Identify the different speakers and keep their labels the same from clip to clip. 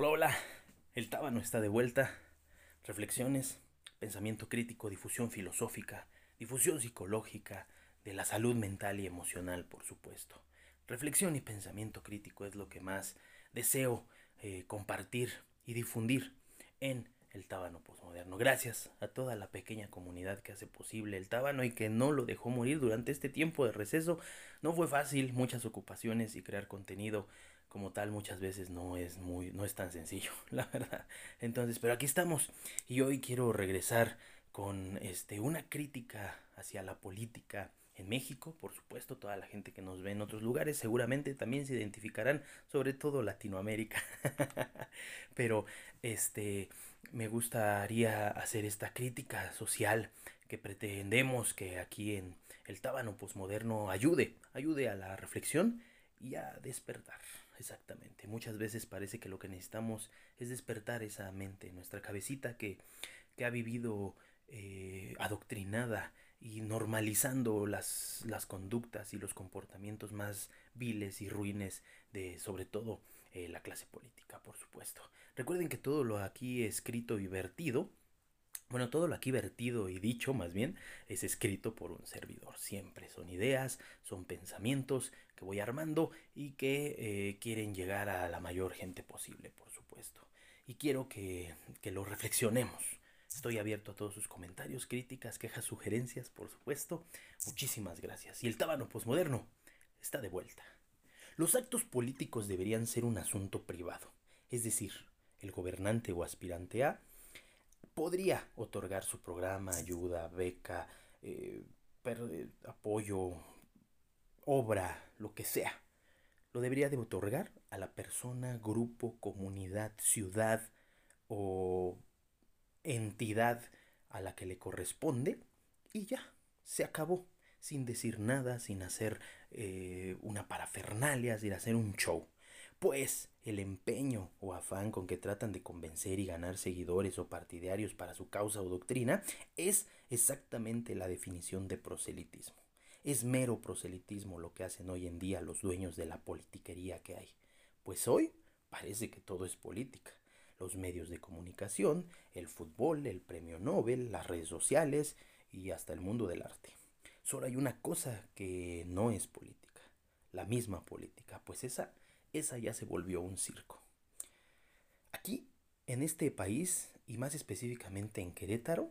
Speaker 1: Hola, hola. El tábano está de vuelta. Reflexiones, pensamiento crítico, difusión filosófica, difusión psicológica, de la salud mental y emocional, por supuesto. Reflexión y pensamiento crítico es lo que más deseo eh, compartir y difundir en el tábano posmoderno. Gracias a toda la pequeña comunidad que hace posible el tábano y que no lo dejó morir durante este tiempo de receso. No fue fácil, muchas ocupaciones y crear contenido como tal muchas veces no es muy no es tan sencillo, la verdad. Entonces, pero aquí estamos y hoy quiero regresar con este una crítica hacia la política en México, por supuesto, toda la gente que nos ve en otros lugares seguramente también se identificarán, sobre todo Latinoamérica. Pero este me gustaría hacer esta crítica social que pretendemos que aquí en el tábano posmoderno ayude, ayude a la reflexión y a despertar. Exactamente. Muchas veces parece que lo que necesitamos es despertar esa mente, nuestra cabecita que, que ha vivido eh, adoctrinada y normalizando las, las conductas y los comportamientos más viles y ruines de sobre todo eh, la clase política, por supuesto. Recuerden que todo lo aquí escrito y vertido, bueno, todo lo aquí vertido y dicho más bien es escrito por un servidor. Siempre son ideas, son pensamientos que voy armando y que eh, quieren llegar a la mayor gente posible, por supuesto. Y quiero que, que lo reflexionemos Estoy abierto a todos sus comentarios, críticas, quejas, sugerencias, por supuesto. Muchísimas gracias. Y el tábano posmoderno está de vuelta. Los actos políticos deberían ser un asunto privado. Es decir, el gobernante o aspirante A podría otorgar su programa, ayuda, beca, eh, eh, apoyo, obra, lo que sea. Lo debería de otorgar a la persona, grupo, comunidad, ciudad o entidad a la que le corresponde y ya, se acabó, sin decir nada, sin hacer eh, una parafernalia, sin hacer un show. Pues el empeño o afán con que tratan de convencer y ganar seguidores o partidarios para su causa o doctrina es exactamente la definición de proselitismo. Es mero proselitismo lo que hacen hoy en día los dueños de la politiquería que hay. Pues hoy parece que todo es política los medios de comunicación, el fútbol, el premio Nobel, las redes sociales y hasta el mundo del arte. Solo hay una cosa que no es política, la misma política, pues esa, esa ya se volvió un circo. Aquí, en este país, y más específicamente en Querétaro,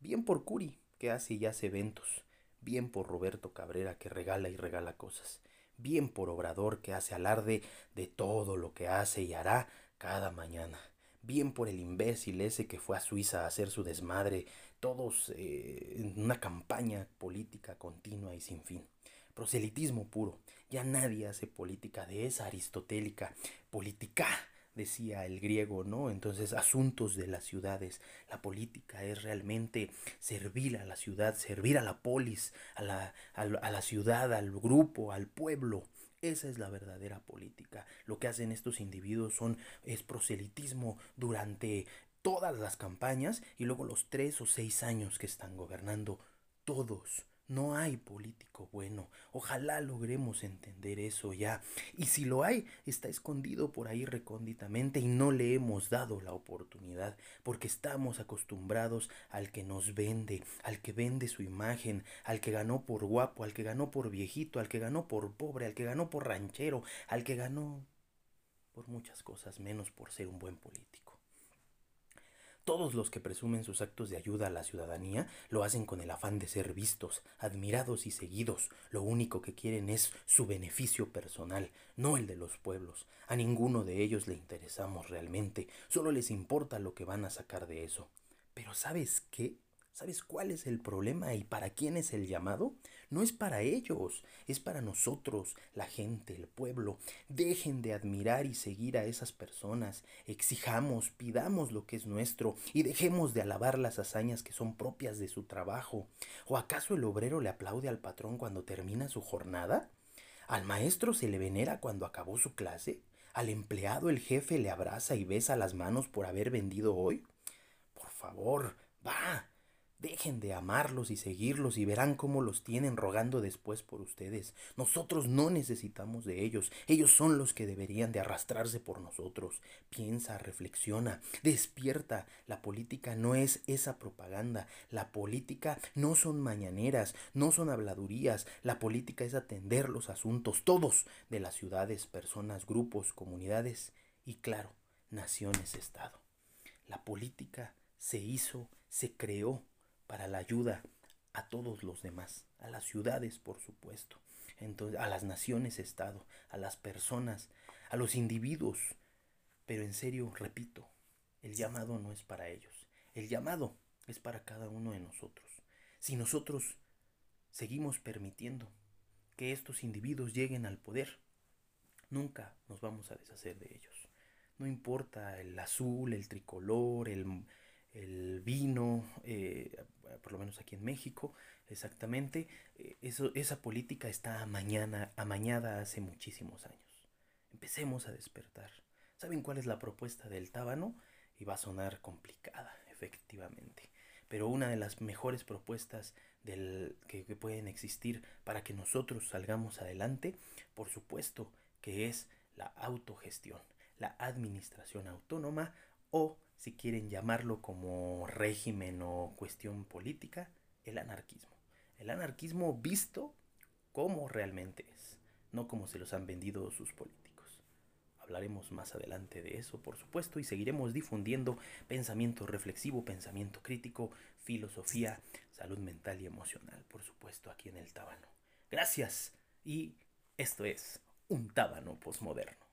Speaker 1: bien por Curi, que hace y hace eventos, bien por Roberto Cabrera, que regala y regala cosas, bien por Obrador, que hace alarde de todo lo que hace y hará cada mañana. Bien por el imbécil ese que fue a Suiza a hacer su desmadre, todos eh, en una campaña política continua y sin fin. Proselitismo puro. Ya nadie hace política de esa aristotélica política, decía el griego, ¿no? Entonces, asuntos de las ciudades. La política es realmente servir a la ciudad, servir a la polis, a la, a la ciudad, al grupo, al pueblo. Esa es la verdadera política. Lo que hacen estos individuos son es proselitismo durante todas las campañas y luego los tres o seis años que están gobernando todos no hay político bueno. Ojalá logremos entender eso ya. Y si lo hay, está escondido por ahí recónditamente y no le hemos dado la oportunidad porque estamos acostumbrados al que nos vende, al que vende su imagen, al que ganó por guapo, al que ganó por viejito, al que ganó por pobre, al que ganó por ranchero, al que ganó por muchas cosas menos por ser un buen político. Todos los que presumen sus actos de ayuda a la ciudadanía lo hacen con el afán de ser vistos, admirados y seguidos. Lo único que quieren es su beneficio personal, no el de los pueblos. A ninguno de ellos le interesamos realmente, solo les importa lo que van a sacar de eso. Pero ¿sabes qué? ¿Sabes cuál es el problema y para quién es el llamado? No es para ellos, es para nosotros, la gente, el pueblo. Dejen de admirar y seguir a esas personas, exijamos, pidamos lo que es nuestro y dejemos de alabar las hazañas que son propias de su trabajo. ¿O acaso el obrero le aplaude al patrón cuando termina su jornada? ¿Al maestro se le venera cuando acabó su clase? ¿Al empleado el jefe le abraza y besa las manos por haber vendido hoy? Por favor, va, Dejen de amarlos y seguirlos y verán cómo los tienen rogando después por ustedes. Nosotros no necesitamos de ellos. Ellos son los que deberían de arrastrarse por nosotros. Piensa, reflexiona, despierta. La política no es esa propaganda. La política no son mañaneras, no son habladurías. La política es atender los asuntos todos de las ciudades, personas, grupos, comunidades y claro, naciones-estado. La política se hizo, se creó para la ayuda a todos los demás, a las ciudades, por supuesto, entonces, a las naciones-estado, a las personas, a los individuos. Pero en serio, repito, el llamado no es para ellos, el llamado es para cada uno de nosotros. Si nosotros seguimos permitiendo que estos individuos lleguen al poder, nunca nos vamos a deshacer de ellos. No importa el azul, el tricolor, el, el vino, eh, por lo menos aquí en México, exactamente, eh, eso, esa política está mañana amañada hace muchísimos años. Empecemos a despertar. ¿Saben cuál es la propuesta del tábano? Y va a sonar complicada, efectivamente. Pero una de las mejores propuestas del, que, que pueden existir para que nosotros salgamos adelante, por supuesto, que es la autogestión, la administración autónoma o si quieren llamarlo como régimen o cuestión política, el anarquismo. El anarquismo visto como realmente es, no como se los han vendido sus políticos. Hablaremos más adelante de eso, por supuesto, y seguiremos difundiendo pensamiento reflexivo, pensamiento crítico, filosofía, salud mental y emocional, por supuesto, aquí en el Tábano. Gracias y esto es un Tábano posmoderno.